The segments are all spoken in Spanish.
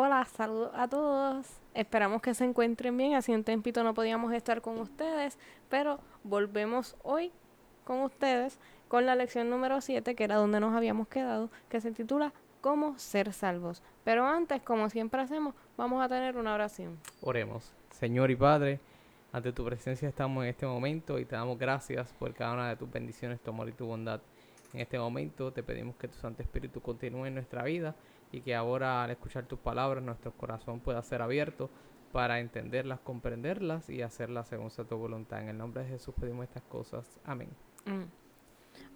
Hola, saludos a todos. Esperamos que se encuentren bien. Así un tempito no podíamos estar con ustedes, pero volvemos hoy con ustedes con la lección número 7, que era donde nos habíamos quedado, que se titula Cómo ser salvos. Pero antes, como siempre hacemos, vamos a tener una oración. Oremos. Señor y Padre, ante tu presencia estamos en este momento y te damos gracias por cada una de tus bendiciones, tu amor y tu bondad. En este momento te pedimos que tu Santo Espíritu continúe en nuestra vida y que ahora al escuchar tus palabras nuestro corazón pueda ser abierto para entenderlas, comprenderlas y hacerlas según sea tu voluntad. En el nombre de Jesús pedimos estas cosas. Amén. Mm.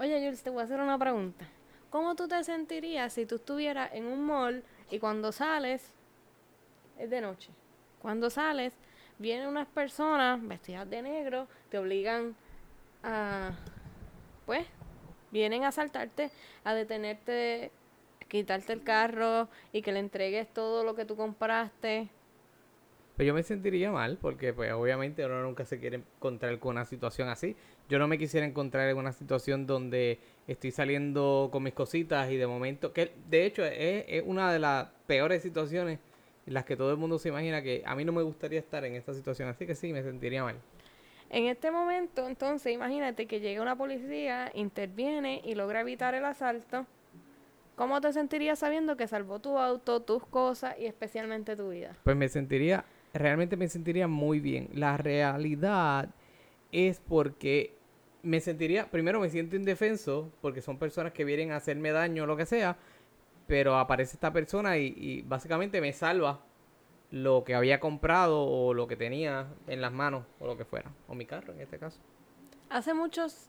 Oye, Jules, te voy a hacer una pregunta. ¿Cómo tú te sentirías si tú estuvieras en un mall y cuando sales, es de noche, cuando sales, vienen unas personas vestidas de negro, te obligan a, pues, vienen a asaltarte, a detenerte quitarte el carro y que le entregues todo lo que tú compraste. Pues yo me sentiría mal porque pues obviamente uno nunca se quiere encontrar con una situación así. Yo no me quisiera encontrar en una situación donde estoy saliendo con mis cositas y de momento, que de hecho es, es una de las peores situaciones en las que todo el mundo se imagina que a mí no me gustaría estar en esta situación, así que sí, me sentiría mal. En este momento, entonces, imagínate que llega una policía, interviene y logra evitar el asalto ¿Cómo te sentirías sabiendo que salvó tu auto, tus cosas y especialmente tu vida? Pues me sentiría, realmente me sentiría muy bien. La realidad es porque me sentiría, primero me siento indefenso porque son personas que vienen a hacerme daño o lo que sea, pero aparece esta persona y, y básicamente me salva lo que había comprado o lo que tenía en las manos o lo que fuera, o mi carro en este caso. Hace muchos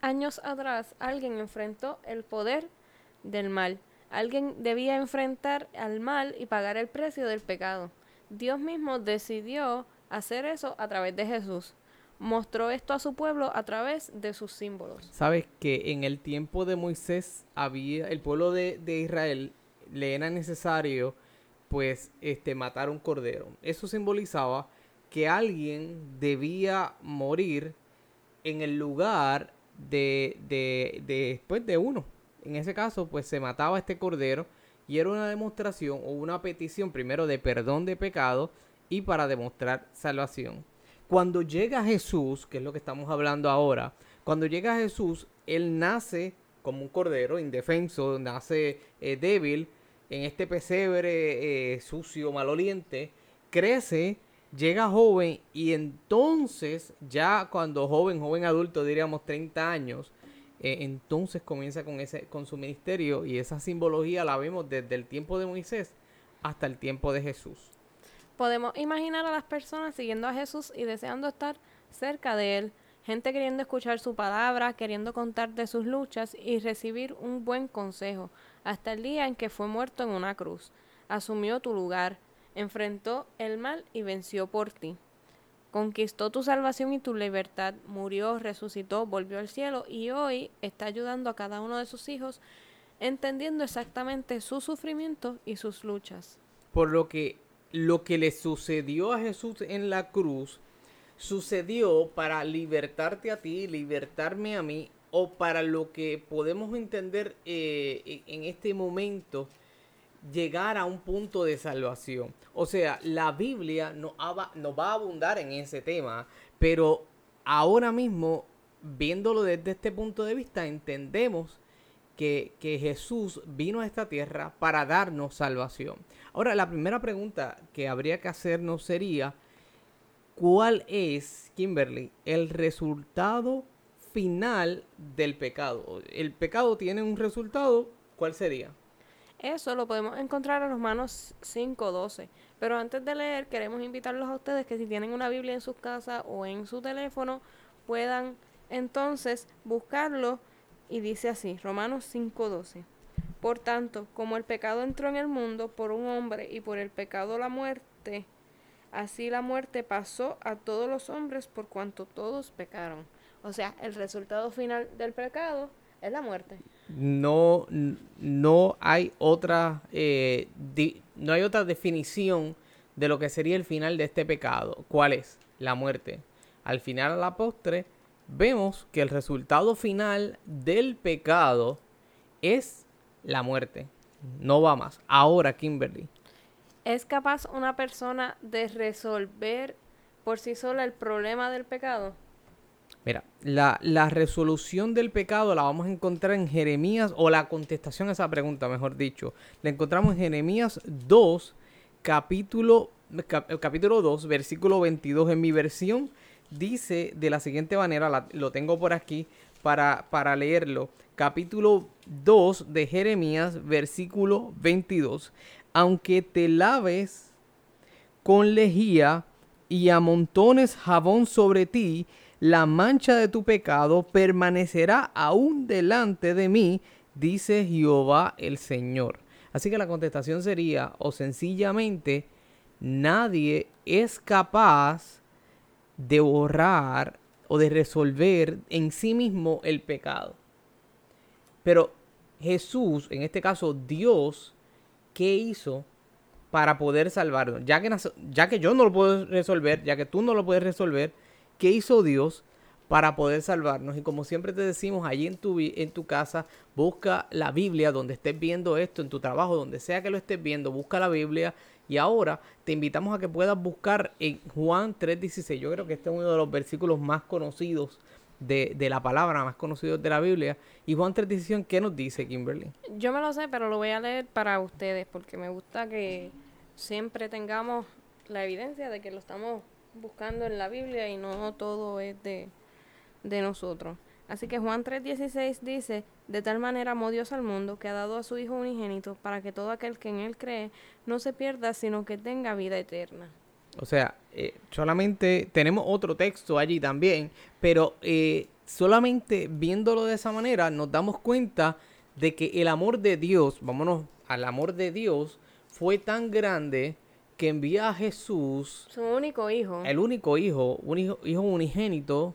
años atrás alguien enfrentó el poder del mal. Alguien debía enfrentar al mal y pagar el precio del pecado. Dios mismo decidió hacer eso a través de Jesús. Mostró esto a su pueblo a través de sus símbolos. Sabes que en el tiempo de Moisés había el pueblo de, Israel le era necesario pues este matar un cordero. Eso simbolizaba que alguien debía morir en el lugar de, de, de, pues, de uno en ese caso, pues se mataba este cordero y era una demostración o una petición primero de perdón de pecado y para demostrar salvación. Cuando llega Jesús, que es lo que estamos hablando ahora, cuando llega Jesús, él nace como un cordero indefenso, nace eh, débil en este pesebre eh, sucio, maloliente, crece, llega joven y entonces ya cuando joven, joven adulto, diríamos 30 años, eh, entonces comienza con, ese, con su ministerio y esa simbología la vemos desde el tiempo de Moisés hasta el tiempo de Jesús. Podemos imaginar a las personas siguiendo a Jesús y deseando estar cerca de Él, gente queriendo escuchar su palabra, queriendo contar de sus luchas y recibir un buen consejo, hasta el día en que fue muerto en una cruz. Asumió tu lugar, enfrentó el mal y venció por ti conquistó tu salvación y tu libertad, murió, resucitó, volvió al cielo y hoy está ayudando a cada uno de sus hijos entendiendo exactamente su sufrimiento y sus luchas. Por lo que lo que le sucedió a Jesús en la cruz sucedió para libertarte a ti, libertarme a mí, o para lo que podemos entender eh, en este momento llegar a un punto de salvación. O sea, la Biblia no, no va a abundar en ese tema, pero ahora mismo, viéndolo desde este punto de vista, entendemos que, que, Jesús vino a esta tierra para darnos salvación. Ahora, la primera pregunta que habría que hacernos sería, ¿cuál es, Kimberly, el resultado final del pecado? El pecado tiene un resultado, ¿cuál sería? Eso lo podemos encontrar en Romanos 5.12. Pero antes de leer, queremos invitarlos a ustedes que si tienen una Biblia en sus casas o en su teléfono, puedan entonces buscarlo y dice así, Romanos 5.12. Por tanto, como el pecado entró en el mundo por un hombre y por el pecado la muerte, así la muerte pasó a todos los hombres por cuanto todos pecaron. O sea, el resultado final del pecado es la muerte no, no hay otra eh, no hay otra definición de lo que sería el final de este pecado. ¿Cuál es? La muerte. Al final, a la postre, vemos que el resultado final del pecado es la muerte. No va más. Ahora, Kimberly. ¿Es capaz una persona de resolver por sí sola el problema del pecado? Mira, la, resolución del pecado la vamos a encontrar en Jeremías, o la contestación a esa pregunta, mejor dicho, la encontramos en Jeremías 2, capítulo, capítulo 2, versículo 22. En mi versión dice de la siguiente manera, lo tengo por aquí para, para leerlo. Capítulo 2 de Jeremías, versículo 22. Aunque te laves con lejía y amontones jabón sobre ti, la mancha de tu pecado permanecerá aún delante de mí, dice Jehová el Señor. Así que la contestación sería, o sencillamente, nadie es capaz de borrar o de resolver en sí mismo el pecado. Pero Jesús, en este caso Dios, ¿qué hizo para poder salvarnos? Ya que, ya que yo no lo puedo resolver, ya que tú no lo puedes resolver, ¿Qué hizo Dios para poder salvarnos? Y como siempre te decimos, allí en tu, en tu casa, busca la Biblia donde estés viendo esto, en tu trabajo, donde sea que lo estés viendo, busca la Biblia. Y ahora te invitamos a que puedas buscar en Juan 3.16. Yo creo que este es uno de los versículos más conocidos de, de, la palabra, más conocidos de la Biblia. Y Juan 3.16, ¿qué nos dice Kimberly? Yo me lo sé, pero lo voy a leer para ustedes porque me gusta que siempre tengamos la evidencia de que lo estamos buscando en la Biblia y no todo es de, de nosotros. Así que Juan 3:16 dice, de tal manera amó Dios al mundo que ha dado a su Hijo unigénito para que todo aquel que en Él cree no se pierda, sino que tenga vida eterna. O sea, eh, solamente tenemos otro texto allí también, pero eh, solamente viéndolo de esa manera nos damos cuenta de que el amor de Dios, vámonos al amor de Dios, fue tan grande que envía a Jesús, su único hijo, el único hijo, un hijo, hijo unigénito,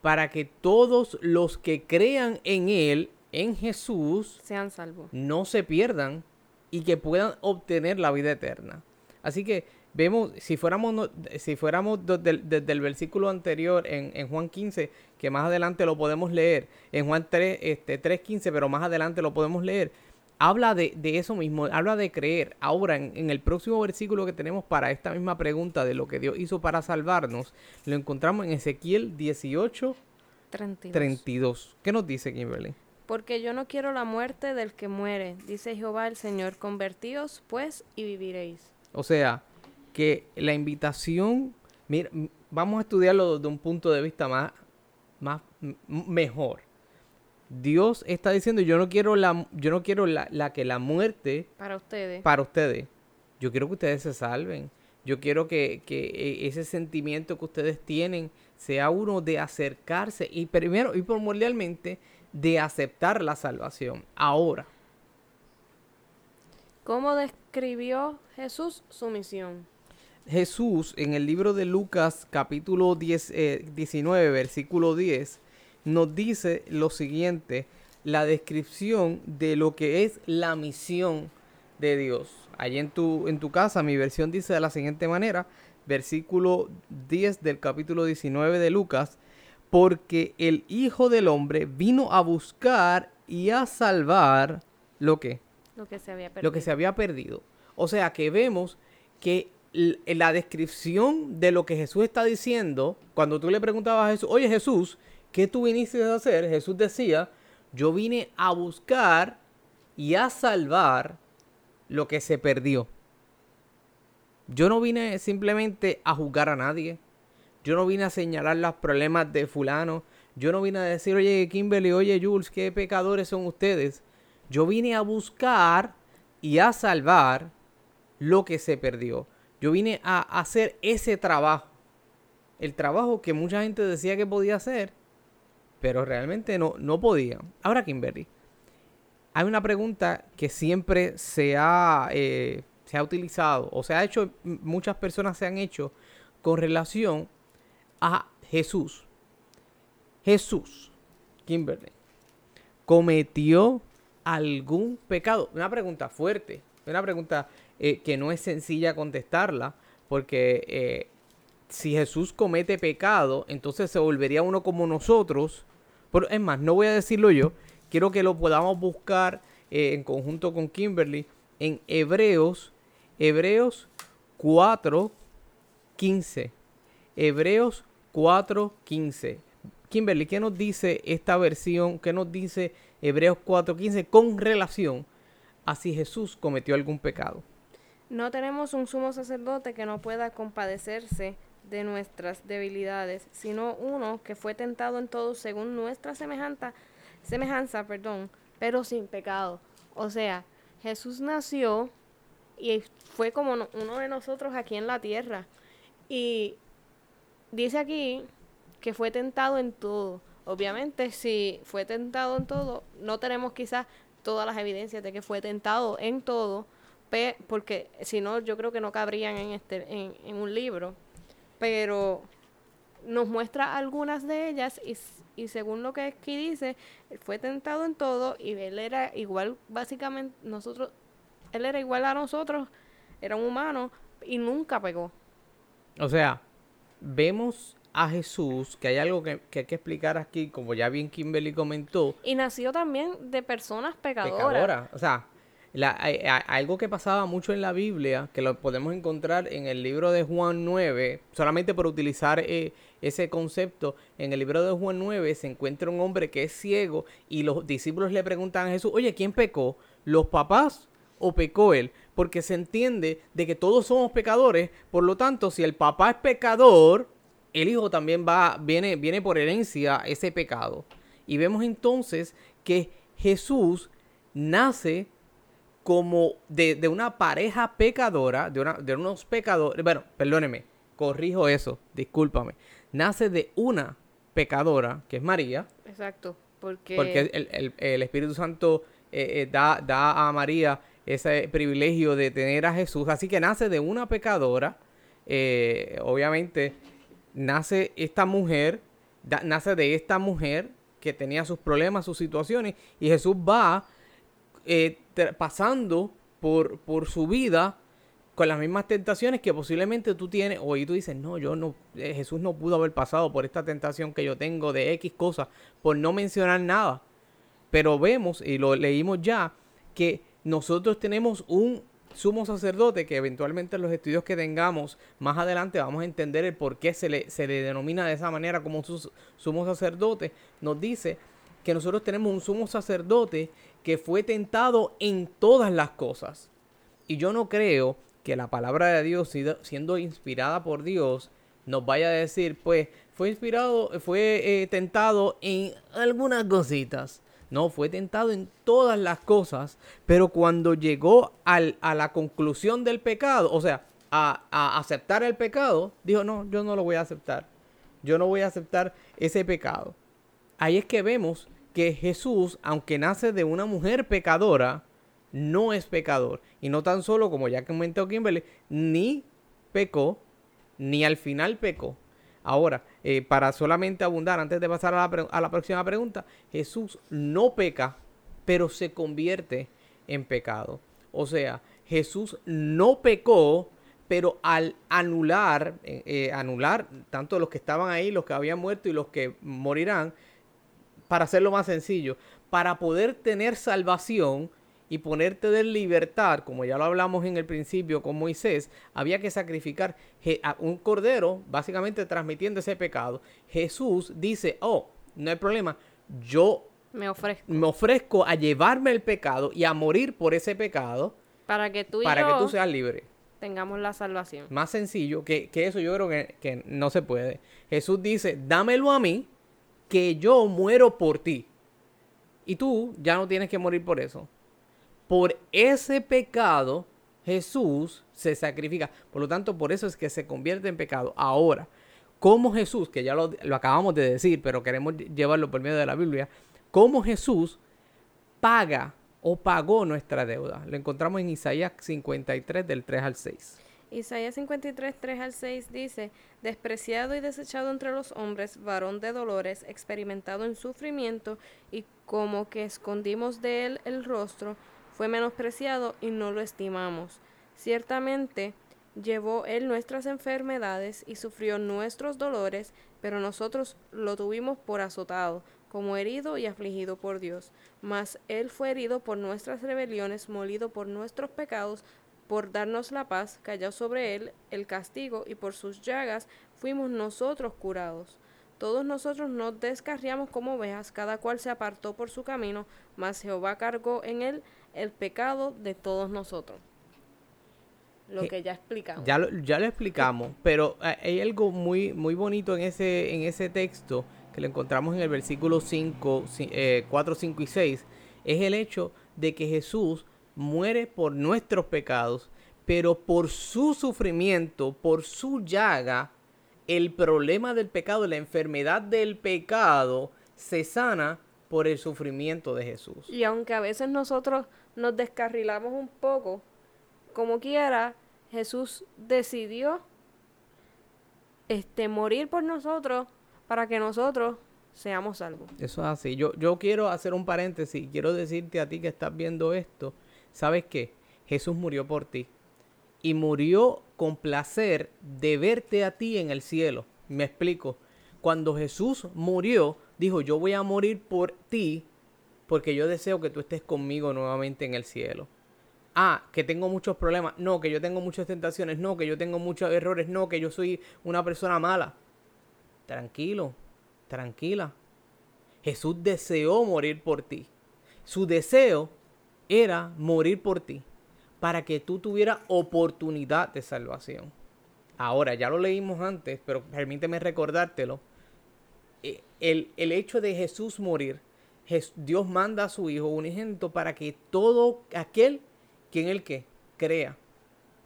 para que todos los que crean en Él, en Jesús, sean salvos. No se pierdan y que puedan obtener la vida eterna. Así que vemos, si fuéramos, si fuéramos desde, el versículo anterior en, en, Juan 15, que más adelante lo podemos leer, en Juan 3, este, 3.15, pero más adelante lo podemos leer, habla de, eso mismo, habla de creer. Ahora, en, el próximo versículo que tenemos para esta misma pregunta de lo que Dios hizo para salvarnos, lo encontramos en Ezequiel 18, 32. ¿Qué nos dice Kimberly? Porque yo no quiero la muerte del que muere, dice Jehová el Señor, convertíos pues y viviréis. O sea, que la invitación, mira, vamos a estudiarlo desde un punto de vista más, más mejor. Dios está diciendo, yo no quiero la, yo no quiero la, que la muerte para ustedes. Para ustedes. Yo quiero que ustedes se salven. Yo quiero que, que ese sentimiento que ustedes tienen sea uno de acercarse y primero y primordialmente de aceptar la salvación. Ahora. ¿Cómo describió Jesús su misión? Jesús en el libro de Lucas capítulo 10, 19 eh, versículo 10 nos dice lo siguiente, la descripción de lo que es la misión de Dios. Allí en tu, en tu casa mi versión dice de la siguiente manera, versículo 10 del capítulo 19 de Lucas, porque el Hijo del Hombre vino a buscar y a salvar lo que lo que se había perdido. Lo que se había perdido. O sea que vemos que la descripción de lo que Jesús está diciendo, cuando tú le preguntabas a Jesús, oye Jesús, ¿Qué tú viniste a hacer? Jesús decía, yo vine a buscar y a salvar lo que se perdió. Yo no vine simplemente a juzgar a nadie. Yo no vine a señalar los problemas de fulano. Yo no vine a decir, oye, Kimberly, oye, Jules, qué pecadores son ustedes. Yo vine a buscar y a salvar lo que se perdió. Yo vine a hacer ese trabajo. El trabajo que mucha gente decía que podía hacer pero realmente no, no podía. Ahora, Kimberly, hay una pregunta que siempre se ha, eh, se ha utilizado o se ha hecho, muchas personas se han hecho con relación a Jesús. Jesús, Kimberly, cometió algún pecado. Una pregunta fuerte, una pregunta eh, que no es sencilla contestarla, porque eh, si Jesús comete pecado, entonces se volvería uno como nosotros pero es más, no voy a decirlo yo. Quiero que lo podamos buscar eh, en conjunto con Kimberly en Hebreos Hebreos 4, 15. Hebreos 4, 15. Kimberly, ¿qué nos dice esta versión? ¿Qué nos dice Hebreos 4, 15 con relación a si Jesús cometió algún pecado? No tenemos un sumo sacerdote que no pueda compadecerse de nuestras debilidades, sino uno que fue tentado en todo según nuestra semejanza, semejanza, perdón, pero sin pecado. O sea, Jesús nació y fue como uno de nosotros aquí en la tierra. Y dice aquí que fue tentado en todo. Obviamente, si fue tentado en todo, no tenemos quizás todas las evidencias de que fue tentado en todo, porque si no, yo creo que no cabrían en, este, en, un libro. Pero nos muestra algunas de ellas y, y según lo que aquí dice, fue tentado en todo y él era igual, básicamente, nosotros, él era igual a nosotros, era un humano y nunca pegó. O sea, vemos a Jesús, que hay algo que, hay que explicar aquí, como ya bien Kimberly comentó. Y nació también de personas pecadoras. O sea, algo que pasaba mucho en la Biblia, que lo podemos encontrar en el libro de Juan 9, solamente por utilizar eh, ese concepto, en el libro de Juan 9 se encuentra un hombre que es ciego y los discípulos le preguntan a Jesús, oye, ¿quién pecó? ¿Los papás o pecó él? Porque se entiende de que todos somos pecadores, por lo tanto, si el papá es pecador, el hijo también va, viene, viene por herencia ese pecado. Y vemos entonces que Jesús nace como de, una pareja pecadora, de, una, de unos pecadores, bueno, perdóneme, corrijo eso, discúlpame, nace de una pecadora, que es María. Exacto, porque... Porque el, Espíritu Santo eh, eh, da, da, a María ese privilegio de tener a Jesús, así que nace de una pecadora, eh, obviamente nace esta mujer, nace de esta mujer que tenía sus problemas, sus situaciones, y Jesús va eh, pasando por, por su vida con las mismas tentaciones que posiblemente tú tienes, o y tú dices, no, yo no, eh, Jesús no pudo haber pasado por esta tentación que yo tengo de X cosas, por no mencionar nada. Pero vemos, y lo leímos ya, que nosotros tenemos un sumo sacerdote, que eventualmente en los estudios que tengamos más adelante vamos a entender el por qué se le, se le denomina de esa manera como sumo sacerdote, nos dice que nosotros tenemos un sumo sacerdote que fue tentado en todas las cosas. Y yo no creo que la palabra de Dios, siendo inspirada por Dios, nos vaya a decir, pues, fue inspirado, fue eh, tentado en algunas cositas. No, fue tentado en todas las cosas, pero cuando llegó al, a la conclusión del pecado, o sea, a, a, aceptar el pecado, dijo, no, yo no lo voy a aceptar. Yo no voy a aceptar ese pecado. Ahí es que vemos que Jesús, aunque nace de una mujer pecadora, no es pecador. Y no tan solo, como ya comentó Kimberly, ni pecó, ni al final pecó. Ahora, eh, para solamente abundar, antes de pasar a la, a la próxima pregunta, Jesús no peca, pero se convierte en pecado. O sea, Jesús no pecó, pero al anular, eh, eh, anular tanto los que estaban ahí, los que habían muerto y los que morirán, para hacerlo más sencillo, para poder tener salvación, y ponerte de libertad, como ya lo hablamos en el principio con Moisés, había que sacrificar a un cordero, básicamente transmitiendo ese pecado. Jesús dice, oh, no hay problema, yo me ofrezco. me ofrezco a llevarme el pecado y a morir por ese pecado. Para que tú, para que tú seas libre. Tengamos la salvación. Más sencillo que, eso yo creo que, que no se puede. Jesús dice, dámelo a mí, que yo muero por ti. Y tú ya no tienes que morir por eso por ese pecado Jesús se sacrifica. Por lo tanto, por eso es que se convierte en pecado. Ahora, como Jesús, que ya lo, acabamos de decir, pero queremos llevarlo por medio de la Biblia, cómo Jesús paga o pagó nuestra deuda. Lo encontramos en Isaías 53 del 3 al 6. Isaías 53, 3 al 6 dice, despreciado y desechado entre los hombres, varón de dolores, experimentado en sufrimiento, y como que escondimos de él el rostro, fue menospreciado y no lo estimamos. Ciertamente llevó él nuestras enfermedades y sufrió nuestros dolores, pero nosotros lo tuvimos por azotado, como herido y afligido por Dios. Mas él fue herido por nuestras rebeliones, molido por nuestros pecados, por darnos la paz, cayó sobre él el castigo, y por sus llagas fuimos nosotros curados. Todos nosotros nos descarriamos como ovejas, cada cual se apartó por su camino, mas Jehová cargó en él el pecado de todos nosotros. Lo que ya explicamos. Ya lo, ya lo explicamos, pero hay algo muy, muy bonito en ese, en ese texto que lo encontramos en el versículo 5, 4, 5 y 6, es el hecho de que Jesús muere por nuestros pecados, pero por su sufrimiento, por su llaga, el problema del pecado, la enfermedad del pecado, se sana por el sufrimiento de Jesús. Y aunque a veces nosotros nos descarrilamos un poco, como quiera, Jesús decidió este morir por nosotros para que nosotros seamos salvos. Eso es así. Yo, yo quiero hacer un paréntesis. Quiero decirte a ti que estás viendo esto ¿Sabes qué? Jesús murió por ti. Y murió con placer de verte a ti en el cielo. Me explico. Cuando Jesús murió, dijo, yo voy a morir por ti porque yo deseo que tú estés conmigo nuevamente en el cielo. Ah, que tengo muchos problemas. No, que yo tengo muchas tentaciones. No, que yo tengo muchos errores. No, que yo soy una persona mala. Tranquilo, tranquila. Jesús deseó morir por ti. Su deseo era morir por ti, para que tú tuvieras oportunidad de salvación. Ahora, ya lo leímos antes, pero permíteme recordártelo. Eh, el, el hecho de Jesús morir, Dios manda a su Hijo unigénito para que todo aquel quien el que crea.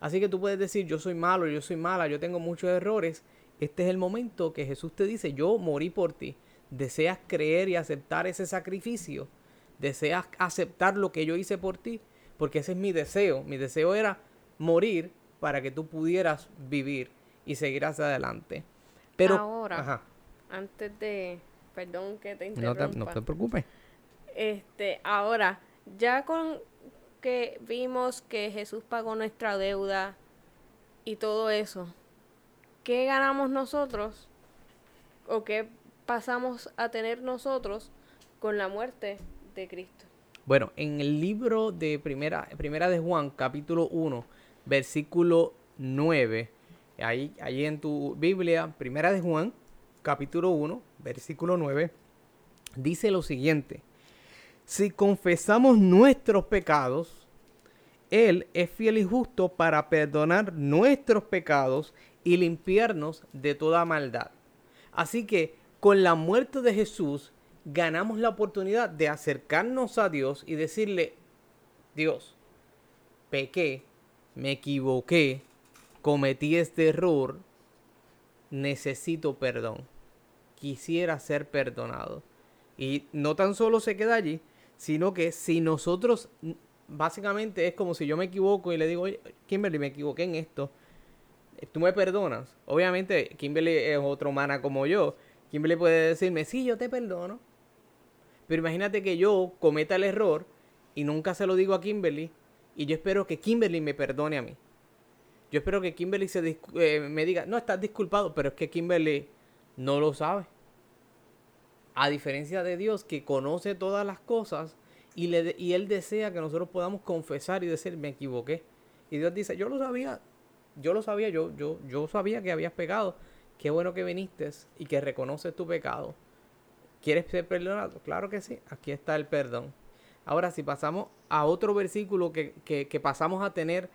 Así que tú puedes decir, yo soy malo, yo soy mala, yo tengo muchos errores. Este es el momento que Jesús te dice, yo morí por ti. ¿Deseas creer y aceptar ese sacrificio? Deseas aceptar lo que yo hice por ti, porque ese es mi deseo. Mi deseo era morir para que tú pudieras vivir y seguir hacia adelante. Pero ahora, antes de, perdón que te interrumpa. No te, preocupes. Este, ahora, ya con que vimos que Jesús pagó nuestra deuda y todo eso, ¿qué ganamos nosotros? ¿O qué pasamos a tener nosotros con la muerte Cristo. Bueno, en el libro de Primera, primera de Juan, capítulo 1, versículo 9, ahí, ahí en tu Biblia, Primera de Juan, capítulo 1, versículo 9, dice lo siguiente. Si confesamos nuestros pecados, Él es fiel y justo para perdonar nuestros pecados y limpiarnos de toda maldad. Así que con la muerte de Jesús, ganamos la oportunidad de acercarnos a Dios y decirle, Dios, pequé, me equivoqué, cometí este error, necesito perdón, quisiera ser perdonado. Y no tan solo se queda allí, sino que si nosotros, básicamente es como si yo me equivoco y le digo, oye, Kimberly, me equivoqué en esto, tú me perdonas. Obviamente, Kimberly es otra humana como yo. Kimberly puede decirme, sí, yo te perdono. Pero imagínate que yo cometa el error y nunca se lo digo a Kimberly y yo espero que Kimberly me perdone a mí. Yo espero que Kimberly se eh, me diga, no, estás disculpado, pero es que Kimberly no lo sabe. A diferencia de Dios que conoce todas las cosas y, le, y Él desea que nosotros podamos confesar y decir, me equivoqué. Y Dios dice, yo lo sabía, yo lo sabía, yo, yo, yo sabía que habías pecado. Qué bueno que viniste y que reconoces tu pecado. ¿Quieres ser perdonado? Claro que sí, aquí está el perdón. Ahora, si pasamos a otro versículo que, pasamos a tener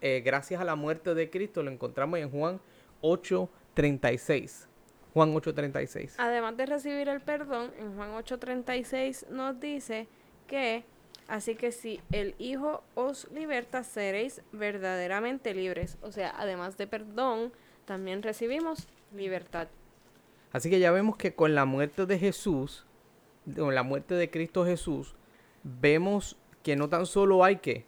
eh, gracias a la muerte de Cristo, lo encontramos en Juan 8:36. Juan 8:36. Además de recibir el perdón, en Juan 8:36 nos dice que, así que si el Hijo os liberta, seréis verdaderamente libres. O sea, además de perdón, también recibimos libertad. Así que ya vemos que con la muerte de Jesús, con la muerte de Cristo Jesús, vemos que no tan solo hay que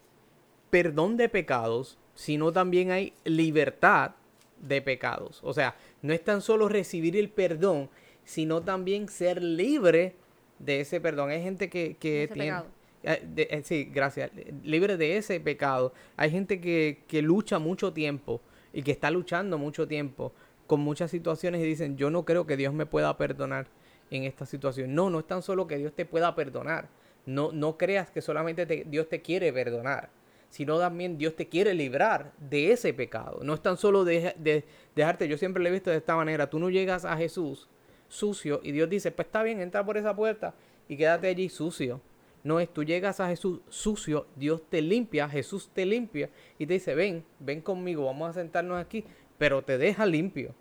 perdón de pecados, sino también hay libertad de pecados. O sea, no es tan solo recibir el perdón, sino también ser libre de ese perdón. Hay gente que, que tiene... Eh, eh, sí, gracias. Libre de ese pecado. Hay gente que, que lucha mucho tiempo y que está luchando mucho tiempo con muchas situaciones y dicen, yo no creo que Dios me pueda perdonar en esta situación. No, no es tan solo que Dios te pueda perdonar. No, no creas que solamente Dios te quiere perdonar, sino también Dios te quiere librar de ese pecado. No es tan solo de, dejarte, yo siempre lo he visto de esta manera, tú no llegas a Jesús sucio y Dios dice, pues está bien, entra por esa puerta y quédate allí sucio. No es, tú llegas a Jesús sucio, Dios te limpia, Jesús te limpia y te dice, ven, ven conmigo, vamos a sentarnos aquí, pero te deja limpio,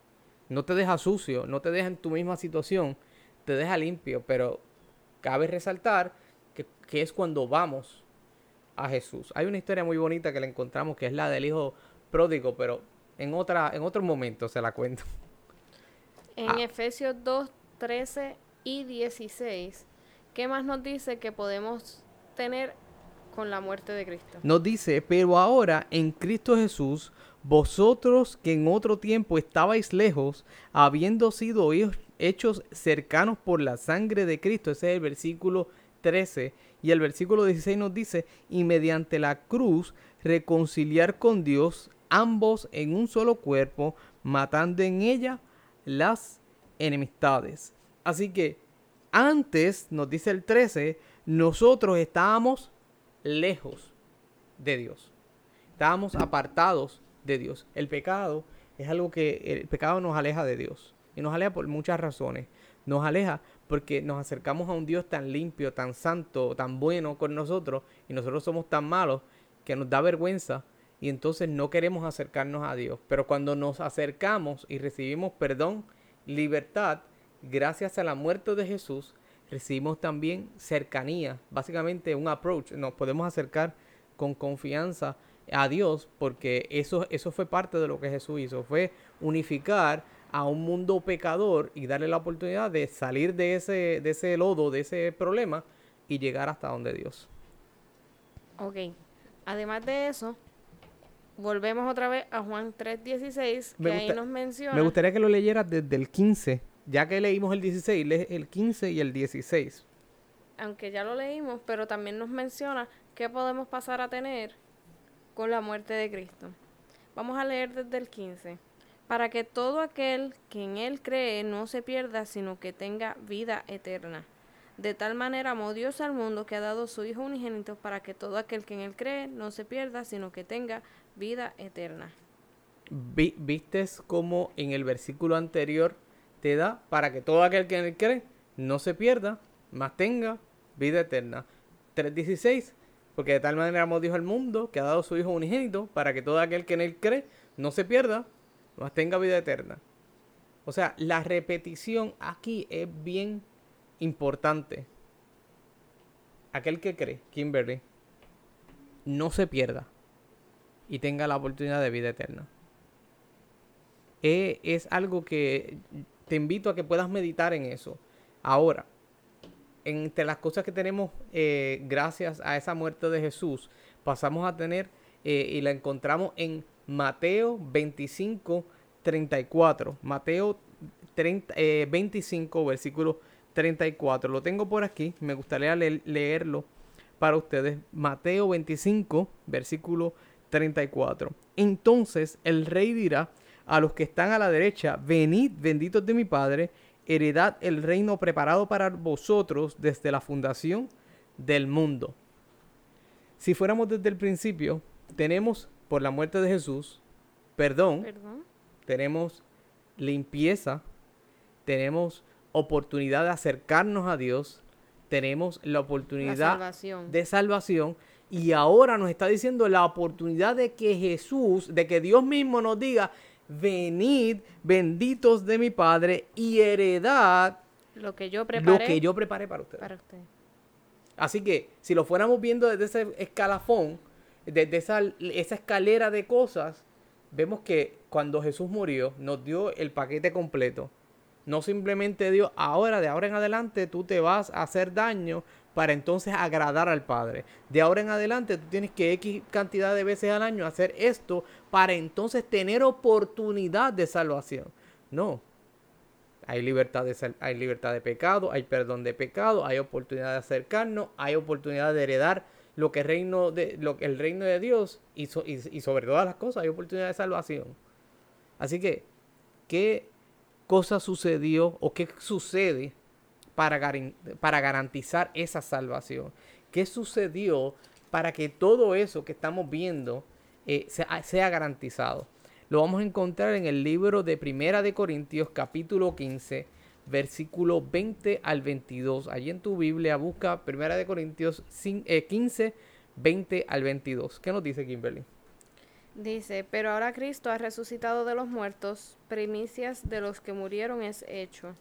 no te deja sucio, no te deja en tu misma situación, te deja limpio, pero cabe resaltar que, que es cuando vamos a Jesús. Hay una historia muy bonita que le encontramos que es la del hijo pródigo, pero en, otra, en otro momento se la cuento. En ah. Efesios 2, 13 y 16, ¿qué más nos dice que podemos tener con la muerte de Cristo? Nos dice, pero ahora en Cristo Jesús, vosotros que en otro tiempo estabais lejos, habiendo sido hechos cercanos por la sangre de Cristo, ese es el versículo 13, y el versículo 16 nos dice, y mediante la cruz reconciliar con Dios ambos en un solo cuerpo, matando en ella las enemistades. Así que antes, nos dice el 13, nosotros estábamos lejos de Dios. Estábamos apartados de Dios. El pecado es algo que el pecado nos aleja de Dios. Y nos aleja por muchas razones. Nos aleja porque nos acercamos a un Dios tan limpio, tan santo, tan bueno con nosotros y nosotros somos tan malos que nos da vergüenza y entonces no queremos acercarnos a Dios. Pero cuando nos acercamos y recibimos perdón, libertad, gracias a la muerte de Jesús, recibimos también cercanía, básicamente un approach, nos podemos acercar con confianza a Dios porque eso, eso fue parte de lo que Jesús hizo, fue unificar a un mundo pecador y darle la oportunidad de salir de ese, de ese lodo, de ese problema y llegar hasta donde Dios. Ok. Además de eso, volvemos otra vez a Juan 3.16, que ahí nos menciona... Me gustaría que lo leyeras desde el 15, ya que leímos el 16, lee el 15 y el 16. Aunque ya lo leímos, pero también nos menciona qué podemos pasar a tener con la muerte de Cristo. Vamos a leer desde el 15 para que todo aquel que en él cree no se pierda, sino que tenga vida eterna. De tal manera amó Dios al mundo que ha dado su Hijo unigénito para que todo aquel que en él cree no se pierda, sino que tenga vida eterna. ¿Vistes cómo en el versículo anterior te da para que todo aquel que en él cree no se pierda, más tenga vida eterna? 3.16, porque de tal manera amó Dios al mundo que ha dado su Hijo unigénito para que todo aquel que en él cree no se pierda, más tenga vida eterna. O sea, la repetición aquí es bien importante. Aquel que cree, Kimberly, no se pierda y tenga la oportunidad de vida eterna. E, es algo que te invito a que puedas meditar en eso. Ahora, entre las cosas que tenemos eh, gracias a esa muerte de Jesús, pasamos a tener eh, y la encontramos en Mateo 25, 34. Mateo 30, 25, versículo 34. Lo tengo por aquí. Me gustaría leerlo para ustedes. Mateo 25, versículo 34. Entonces el rey dirá a los que están a la derecha, venid benditos de mi Padre, heredad el reino preparado para vosotros desde la fundación del mundo. Si fuéramos desde el principio, tenemos por la muerte de Jesús, perdón, tenemos limpieza, tenemos oportunidad de acercarnos a Dios, tenemos la oportunidad de salvación y ahora nos está diciendo la oportunidad de que Jesús, de que Dios mismo nos diga, venid benditos de mi Padre y heredad lo que yo preparé, lo que yo preparé para ustedes. Así que si lo fuéramos viendo desde ese escalafón, desde esa, esa escalera de cosas, vemos que cuando Jesús murió nos dio el paquete completo. No simplemente dio, ahora, de ahora en adelante, tú te vas a hacer daño para entonces agradar al Padre. De ahora en adelante, tú tienes que X cantidad de veces al año hacer esto para entonces tener oportunidad de salvación. No. Hay libertad de, hay libertad de pecado, hay perdón de pecado, hay oportunidad de acercarnos, hay oportunidad de heredar lo que reino de, lo, el reino de Dios y, y, sobre todas las cosas hay oportunidad de salvación. Así que, ¿qué cosa sucedió o qué sucede para, garantizar esa salvación? ¿Qué sucedió para que todo eso que estamos viendo eh, sea, sea, garantizado. Lo vamos a encontrar en el libro de Primera de Corintios, capítulo 15, versículo 20 al 22. Allí en tu Biblia busca Primera de Corintios 15, 20 eh, al 22. ¿Qué nos dice Kimberly? Dice, pero ahora Cristo ha resucitado de los muertos, primicias de los que murieron es hecho.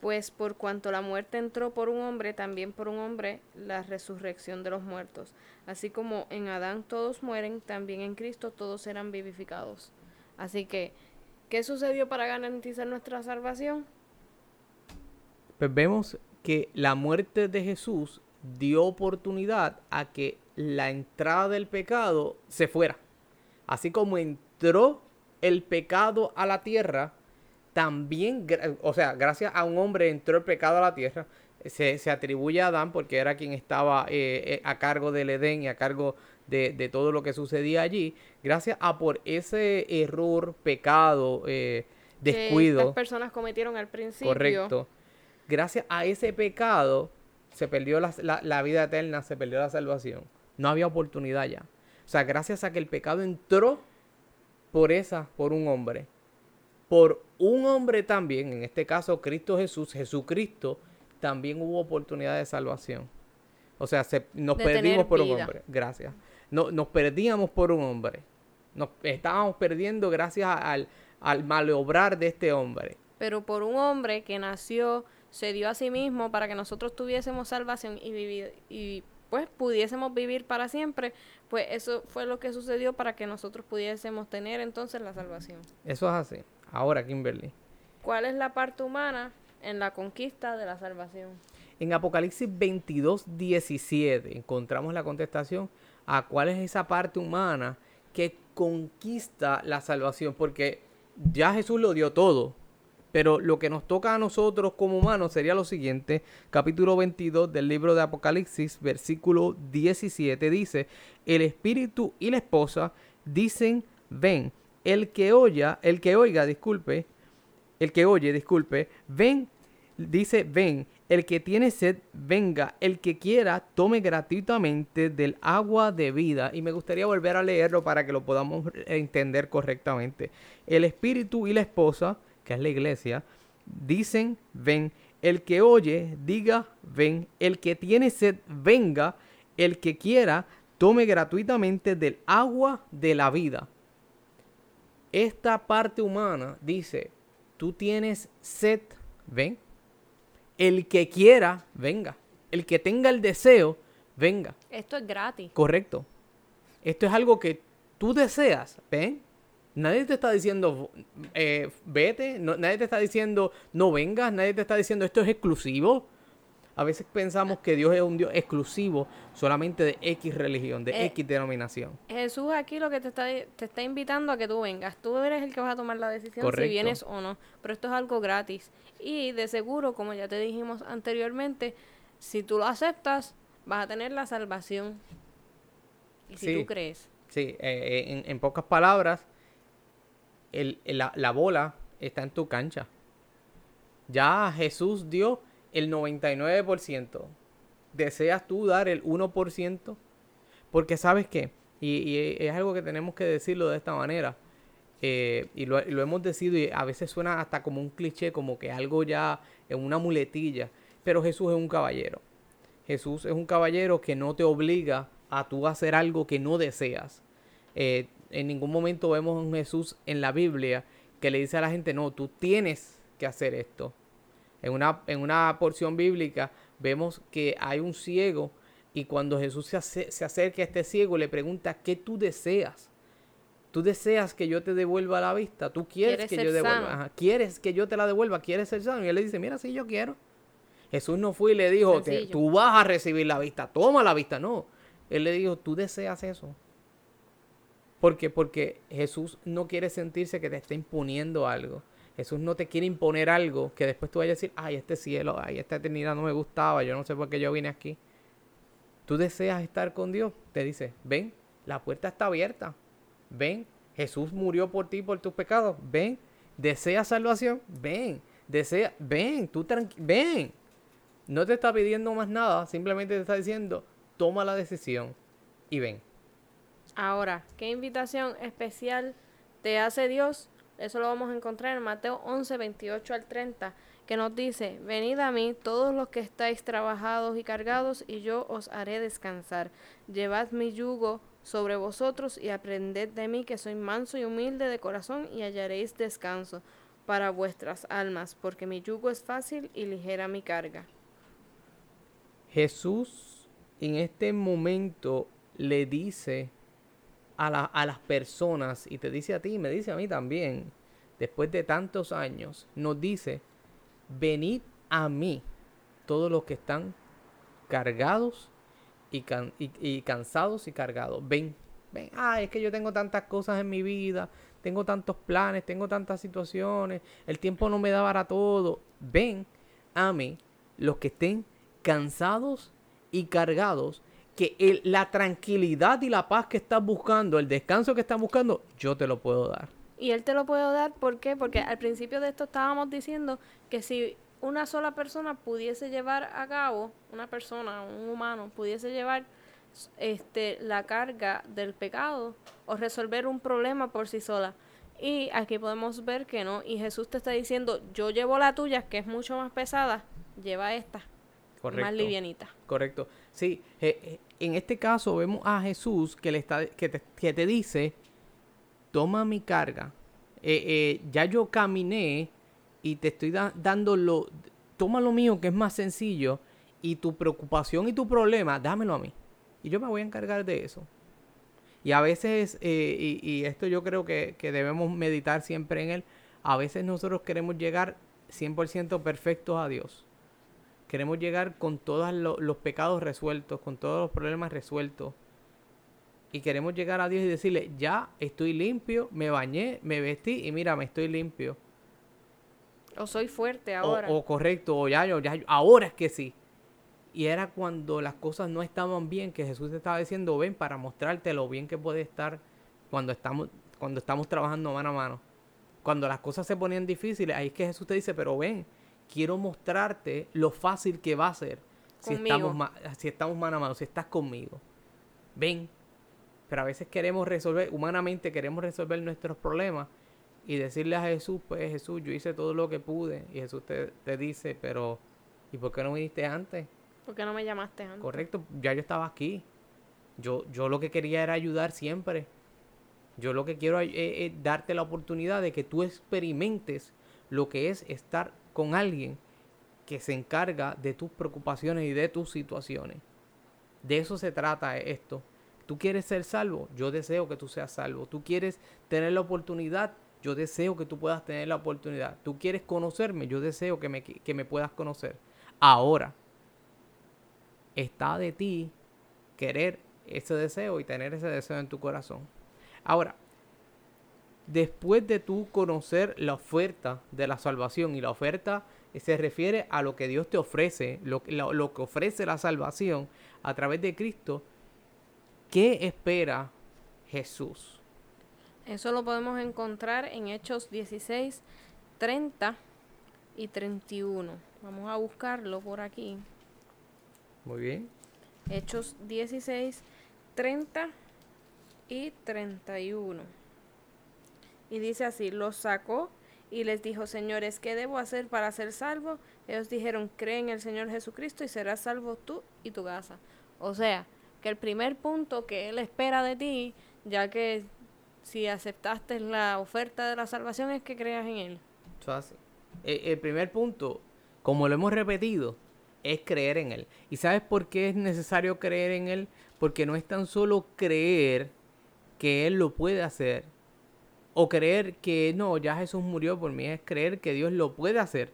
Pues por cuanto la muerte entró por un hombre, también por un hombre la resurrección de los muertos. Así como en Adán todos mueren, también en Cristo todos serán vivificados. Así que, ¿qué sucedió para garantizar nuestra salvación? Pues vemos que la muerte de Jesús dio oportunidad a que la entrada del pecado se fuera. Así como entró el pecado a la tierra, también, o sea, gracias a un hombre entró el pecado a la tierra. Se, atribuye a Adán porque era quien estaba eh, eh, a cargo del Edén y a cargo de, todo lo que sucedía allí. Gracias a por ese error, pecado, eh, descuido. Que las personas cometieron al principio. Correcto. Gracias a ese pecado se perdió la, la vida eterna, se perdió la salvación. No había oportunidad ya. O sea, gracias a que el pecado entró por esa, por un hombre por un hombre también, en este caso Cristo Jesús, Jesucristo, también hubo oportunidad de salvación. O sea, nos perdimos por un hombre. Gracias. No, nos perdíamos por un hombre. Nos estábamos perdiendo gracias al, al malobrar de este hombre. Pero por un hombre que nació, se dio a sí mismo para que nosotros tuviésemos salvación y, vivir, y pues pudiésemos vivir para siempre, pues eso fue lo que sucedió para que nosotros pudiésemos tener entonces la salvación. Eso es así. Ahora, Kimberly. ¿Cuál es la parte humana en la conquista de la salvación? En Apocalipsis 22, 17 encontramos la contestación a cuál es esa parte humana que conquista la salvación, porque ya Jesús lo dio todo, pero lo que nos toca a nosotros como humanos sería lo siguiente, capítulo 22 del libro de Apocalipsis, versículo 17 dice, el espíritu y la esposa dicen, ven, el que oya, el que oiga, disculpe, el que oye, disculpe, ven, dice, ven, el que tiene sed, venga, el que quiera, tome gratuitamente del agua de vida. Y me gustaría volver a leerlo para que lo podamos entender correctamente. El espíritu y la esposa, que es la iglesia, dicen, ven, el que oye, diga, ven, el que tiene sed, venga, el que quiera, tome gratuitamente del agua de la vida esta parte humana dice, tú tienes sed, ven. El que quiera, venga. El que tenga el deseo, venga. Esto es gratis. Correcto. Esto es algo que tú deseas, ven. Nadie te está diciendo, eh, vete, nadie te está diciendo, no vengas, nadie te está diciendo, esto es exclusivo. A veces pensamos que Dios es un Dios exclusivo solamente de X religión, de eh, X denominación. Jesús aquí lo que te está, te está invitando a que tú vengas. Tú eres el que vas a tomar la decisión si vienes o no. Pero esto es algo gratis. Y de seguro, como ya te dijimos anteriormente, si tú lo aceptas, vas a tener la salvación. Y si tú crees. Sí, eh, eh, en, pocas palabras, la, la bola está en tu cancha. Ya Jesús dio el 99%. ¿Deseas tú dar el 1%? Porque sabes qué, y, es algo que tenemos que decirlo de esta manera, eh, y, lo, hemos decidido y a veces suena hasta como un cliché, como que algo ya en una muletilla, pero Jesús es un caballero. Jesús es un caballero que no te obliga a tú hacer algo que no deseas. Eh, en ningún momento vemos a un Jesús en la Biblia que le dice a la gente, no, tú tienes que hacer esto. En una, en una porción bíblica vemos que hay un ciego y cuando Jesús se, se acerca a este ciego le pregunta, ¿qué tú deseas? Tú deseas que yo te devuelva la vista, tú quieres, que yo devuelva, quieres que yo te la devuelva, quieres ser sano. Y él le dice, mira, sí, yo quiero. Jesús no fue y le dijo, que tú vas a recibir la vista, toma la vista, no. Él le dijo, tú deseas eso. ¿Por qué? Porque Jesús no quiere sentirse que te está imponiendo algo. Jesús no te quiere imponer algo que después tú vayas a decir, ay, este cielo, ay, esta eternidad no me gustaba, yo no sé por qué yo vine aquí. Tú deseas estar con Dios, te dice, ven, la puerta está abierta, ven, Jesús murió por ti, por tus pecados, ven, deseas salvación, ven, desea, ven, tú ven. No te está pidiendo más nada, simplemente te está diciendo, toma la decisión. y ven. Ahora, ¿qué invitación especial te hace Dios? Eso lo vamos a encontrar en Mateo 11, 28 al 30, que nos dice, venid a mí todos los que estáis trabajados y cargados, y yo os haré descansar. Llevad mi yugo sobre vosotros y aprended de mí, que soy manso y humilde de corazón, y hallaréis descanso para vuestras almas, porque mi yugo es fácil y ligera mi carga. Jesús en este momento le dice a, a, las personas, y te dice a ti, me dice a mí también, después de tantos años, nos dice, venid a mí, todos los que están cargados y, y, cansados y cargados. Ven, ven, ah, es que yo tengo tantas cosas en mi vida, tengo tantos planes, tengo tantas situaciones, el tiempo no me da para todo. Ven a mí, los que estén cansados y cargados que la tranquilidad y la paz que estás buscando, el descanso que estás buscando, yo te lo puedo dar. Y él te lo puedo dar, ¿por qué? Porque al principio de esto estábamos diciendo que si una sola persona pudiese llevar a cabo, una persona, un humano, pudiese llevar este, la carga del pecado o resolver un problema por sí sola. Y aquí podemos ver que no. Y Jesús te está diciendo, yo llevo la tuya, que es mucho más pesada, lleva esta, más livianita. Correcto. Sí, en este caso vemos a Jesús que, le está, que, te, dice, toma mi carga. Eh, eh, ya yo caminé y te estoy dando lo, toma lo mío que es más sencillo y tu preocupación y tu problema, dámelo a mí. Y yo me voy a encargar de eso. Y a veces, eh, y, y, esto yo creo que, que, debemos meditar siempre en él, a veces nosotros queremos llegar 100% perfectos a Dios. Queremos llegar con todos los pecados resueltos, con todos los problemas resueltos. Y queremos llegar a Dios y decirle, ya estoy limpio, me bañé, me vestí y mira, me estoy limpio. O soy fuerte ahora. O, correcto, o ya, yo, ya, ahora es que sí. Y era cuando las cosas no estaban bien que Jesús te estaba diciendo, ven para mostrarte lo bien que puede estar cuando estamos, cuando estamos trabajando mano a mano. Cuando las cosas se ponían difíciles, ahí es que Jesús te dice, pero ven, quiero mostrarte lo fácil que va a ser si estamos, si estamos mano a mano, si estás conmigo. Ven. Pero a veces queremos resolver, humanamente queremos resolver nuestros problemas y decirle a Jesús, pues Jesús, yo hice todo lo que pude. Y Jesús te, te dice, pero ¿y por qué no me diste antes? ¿Por qué no me llamaste antes? Correcto, ya yo estaba aquí. Yo, yo lo que quería era ayudar siempre. Yo lo que quiero es darte la oportunidad de que tú experimentes lo que es estar con alguien que se encarga de tus preocupaciones y de tus situaciones. De eso se trata esto. Tú quieres ser salvo, yo deseo que tú seas salvo. Tú quieres tener la oportunidad, yo deseo que tú puedas tener la oportunidad. Tú quieres conocerme, yo deseo que me, que me puedas conocer. Ahora, está de ti querer ese deseo y tener ese deseo en tu corazón. Ahora, después de tú conocer la oferta de la salvación y la oferta se refiere a lo que Dios te ofrece, lo, lo, que ofrece la salvación a través de Cristo, ¿qué espera Jesús? Eso lo podemos encontrar en Hechos 16, 30 y 31. Vamos a buscarlo por aquí. Muy bien. Hechos 16, 30 y 31. Y dice así, los sacó y les dijo, señores, ¿qué debo hacer para ser salvo? Ellos dijeron, cree en el Señor Jesucristo y serás salvo tú y tu casa. O sea, que el primer punto que Él espera de ti, ya que si aceptaste la oferta de la salvación, es que creas en Él. El, el primer punto, como lo hemos repetido, es creer en Él. ¿Y sabes por qué es necesario creer en Él? Porque no es tan solo creer que Él lo puede hacer, o creer que no, ya Jesús murió por mí, es creer que Dios lo puede hacer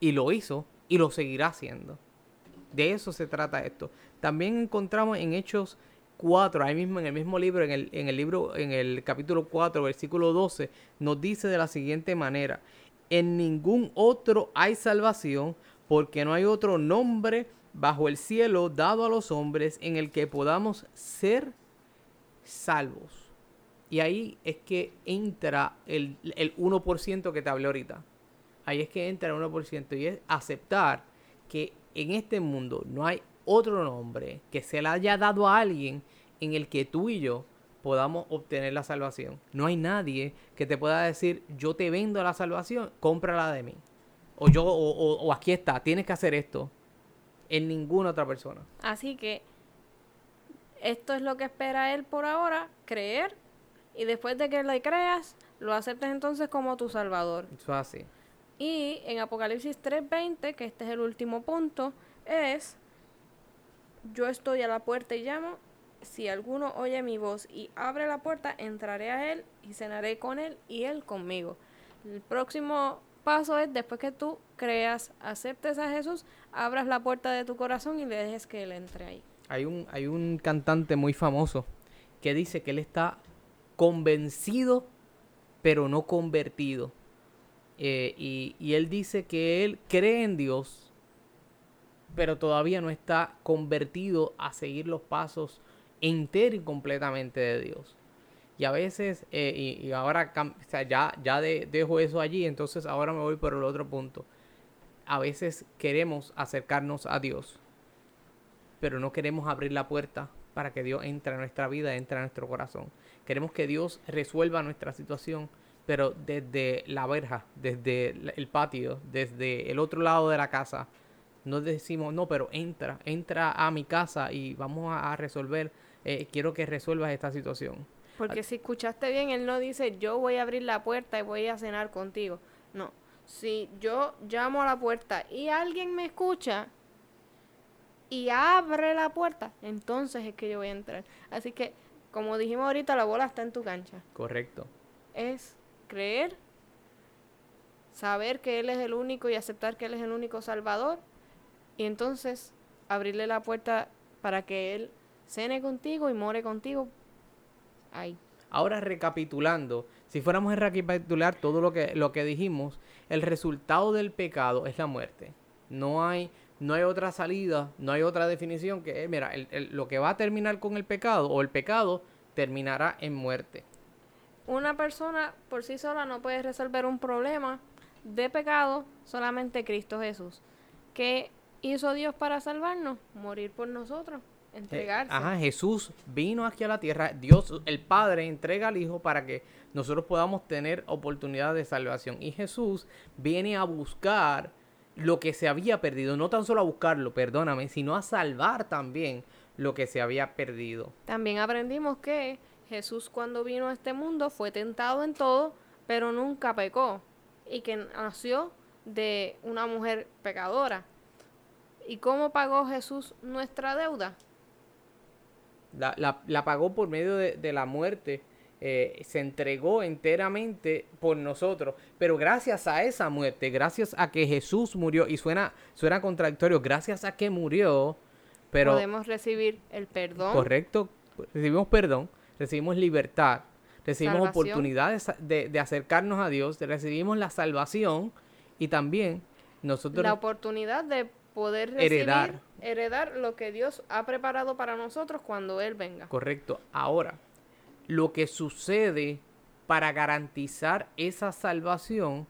y lo hizo y lo seguirá haciendo. De eso se trata esto. También encontramos en Hechos 4, ahí mismo en el mismo libro, en el, en el libro, en el capítulo 4, versículo 12, nos dice de la siguiente manera, en ningún otro hay salvación, porque no hay otro nombre bajo el cielo dado a los hombres en el que podamos ser salvos. Y ahí es que entra el, el 1% que te hablé ahorita. Ahí es que entra el 1% y es aceptar que en este mundo no hay otro nombre que se le haya dado a alguien en el que tú y yo podamos obtener la salvación. No hay nadie que te pueda decir, yo te vendo la salvación, cómprala de mí. O yo, o, aquí está, tienes que hacer esto. En ninguna otra persona. Así que esto es lo que espera él por ahora, creer. Y después de que le creas, lo aceptes entonces como tu salvador. Eso es así. Y en Apocalipsis 3:20, que este es el último punto, es, yo estoy a la puerta y llamo, si alguno oye mi voz y abre la puerta, entraré a él y cenaré con él y él conmigo. El próximo paso es, después que tú creas, aceptes a Jesús, abras la puerta de tu corazón y le dejes que él entre ahí. Hay un, hay un cantante muy famoso que dice que él está convencido, pero no convertido. Eh, y, y él dice que él cree en Dios, pero todavía no está convertido a seguir los pasos entero y completamente de Dios. Y a veces, eh, y, ahora ya, ya dejo eso allí, entonces ahora me voy por el otro punto. A veces queremos acercarnos a Dios, pero no queremos abrir la puerta para que Dios entre a nuestra vida, entre a nuestro corazón. Queremos que Dios resuelva nuestra situación, pero desde la verja, desde el patio, desde el otro lado de la casa. No decimos, no, pero entra, entra a mi casa y vamos a resolver eh, quiero que resuelvas esta situación. Porque si escuchaste bien, él no dice, yo voy a abrir la puerta y voy a cenar contigo. No, si yo llamo a la puerta y alguien me escucha y abre la puerta, entonces es que yo voy a entrar. Así que, como dijimos ahorita, la bola está en tu cancha. Correcto. Es creer, saber que Él es el único y aceptar que Él es el único Salvador. Y entonces abrirle la puerta para que Él cene contigo y more contigo. Ahí. Ahora recapitulando, si fuéramos a recapitular todo lo que, lo que dijimos, el resultado del pecado es la muerte. No hay, no hay otra salida, no hay otra definición que, eh, mira, lo que va a terminar con el pecado o el pecado terminará en muerte. Una persona por sí sola no puede resolver un problema de pecado, solamente Cristo Jesús. ¿Qué hizo Dios para salvarnos? Morir por nosotros. Entregarse. ajá, Jesús vino aquí a la tierra, Dios el Padre entrega al Hijo para que nosotros podamos tener oportunidad de salvación. Y Jesús viene a buscar lo que se había perdido, no tan solo a buscarlo, perdóname, sino a salvar también lo que se había perdido. También aprendimos que Jesús cuando vino a este mundo fue tentado en todo, pero nunca pecó y que nació de una mujer pecadora. ¿Y cómo pagó Jesús nuestra deuda? La, la, pagó por medio de, la muerte. Eh, se entregó enteramente por nosotros. Pero gracias a esa muerte, gracias a que Jesús murió, y suena, suena contradictorio, gracias a que murió, pero... Podemos recibir el perdón. Correcto, recibimos perdón, recibimos libertad, recibimos oportunidades de, de, acercarnos a Dios, recibimos la salvación y también nosotros... La oportunidad de poder recibir, heredar. lo que Dios ha preparado para nosotros cuando Él venga. Correcto. Ahora, lo que sucede para garantizar esa salvación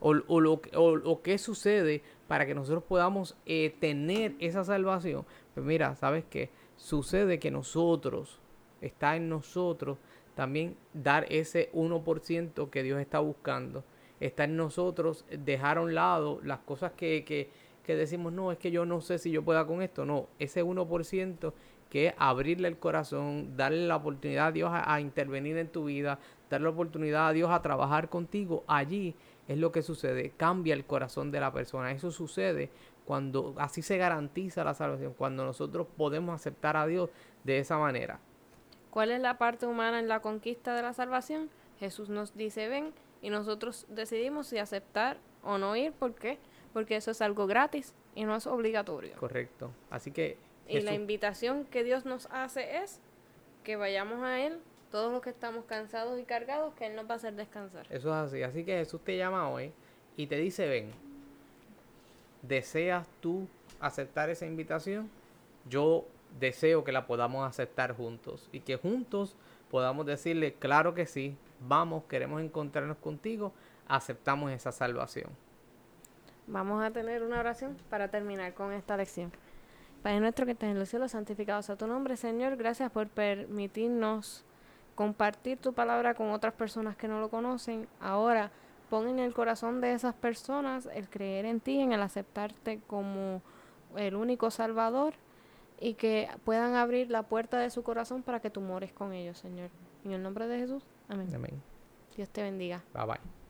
o, lo, o, que sucede para que nosotros podamos eh, tener esa salvación, pues mira, ¿sabes qué? Sucede que nosotros, está en nosotros también dar ese 1% que Dios está buscando. Está en nosotros dejar a un lado las cosas que, que, que decimos, no, es que yo no sé si yo pueda con esto. No, ese 1% que es abrirle el corazón, darle la oportunidad a Dios a, intervenir en tu vida, darle la oportunidad a Dios a trabajar contigo, allí es lo que sucede, cambia el corazón de la persona. Eso sucede cuando así se garantiza la salvación, cuando nosotros podemos aceptar a Dios de esa manera. ¿Cuál es la parte humana en la conquista de la salvación? Jesús nos dice, ven, y nosotros decidimos si aceptar o no ir, ¿por qué? porque eso es algo gratis y no es obligatorio. Correcto. Así que... Y la invitación que Dios nos hace es que vayamos a Él, todos los que estamos cansados y cargados, que Él nos va a hacer descansar. Eso es así. Así que Jesús te llama hoy y te dice, ven, ¿deseas tú aceptar esa invitación? Yo deseo que la podamos aceptar juntos y que juntos podamos decirle, claro que sí, vamos, queremos encontrarnos contigo, aceptamos esa salvación. Vamos a tener una oración para terminar con esta lección. Padre nuestro que estás en los cielos, santificado sea tu nombre, Señor. Gracias por permitirnos compartir tu palabra con otras personas que no lo conocen. Ahora, pon en el corazón de esas personas el creer en ti, en el aceptarte como el único Salvador y que puedan abrir la puerta de su corazón para que tú mores con ellos, Señor. En el nombre de Jesús. Amén. Amén. Dios te bendiga. Bye bye.